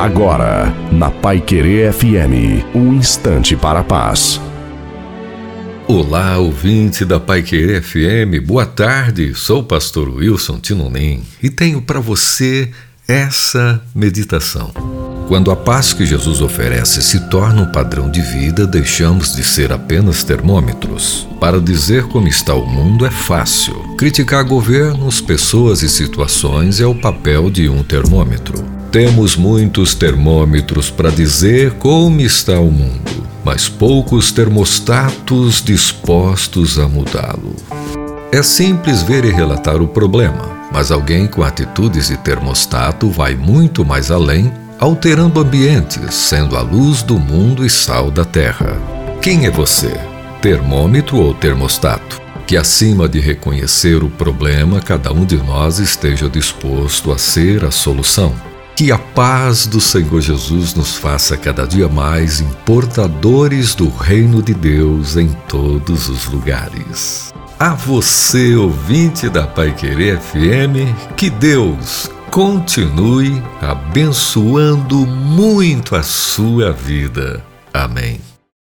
Agora, na Pai Querer FM, um instante para a paz. Olá, ouvinte da Pai Querer FM, boa tarde. Sou o pastor Wilson Tinonim e tenho para você essa meditação. Quando a paz que Jesus oferece se torna um padrão de vida, deixamos de ser apenas termômetros. Para dizer como está o mundo é fácil. Criticar governos, pessoas e situações é o papel de um termômetro. Temos muitos termômetros para dizer como está o mundo, mas poucos termostatos dispostos a mudá-lo. É simples ver e relatar o problema, mas alguém com atitudes de termostato vai muito mais além, alterando ambientes, sendo a luz do mundo e sal da terra. Quem é você? Termômetro ou termostato? Que acima de reconhecer o problema, cada um de nós esteja disposto a ser a solução que a paz do Senhor Jesus nos faça cada dia mais importadores do reino de Deus em todos os lugares. A você, ouvinte da Pai Querer FM, que Deus continue abençoando muito a sua vida. Amém.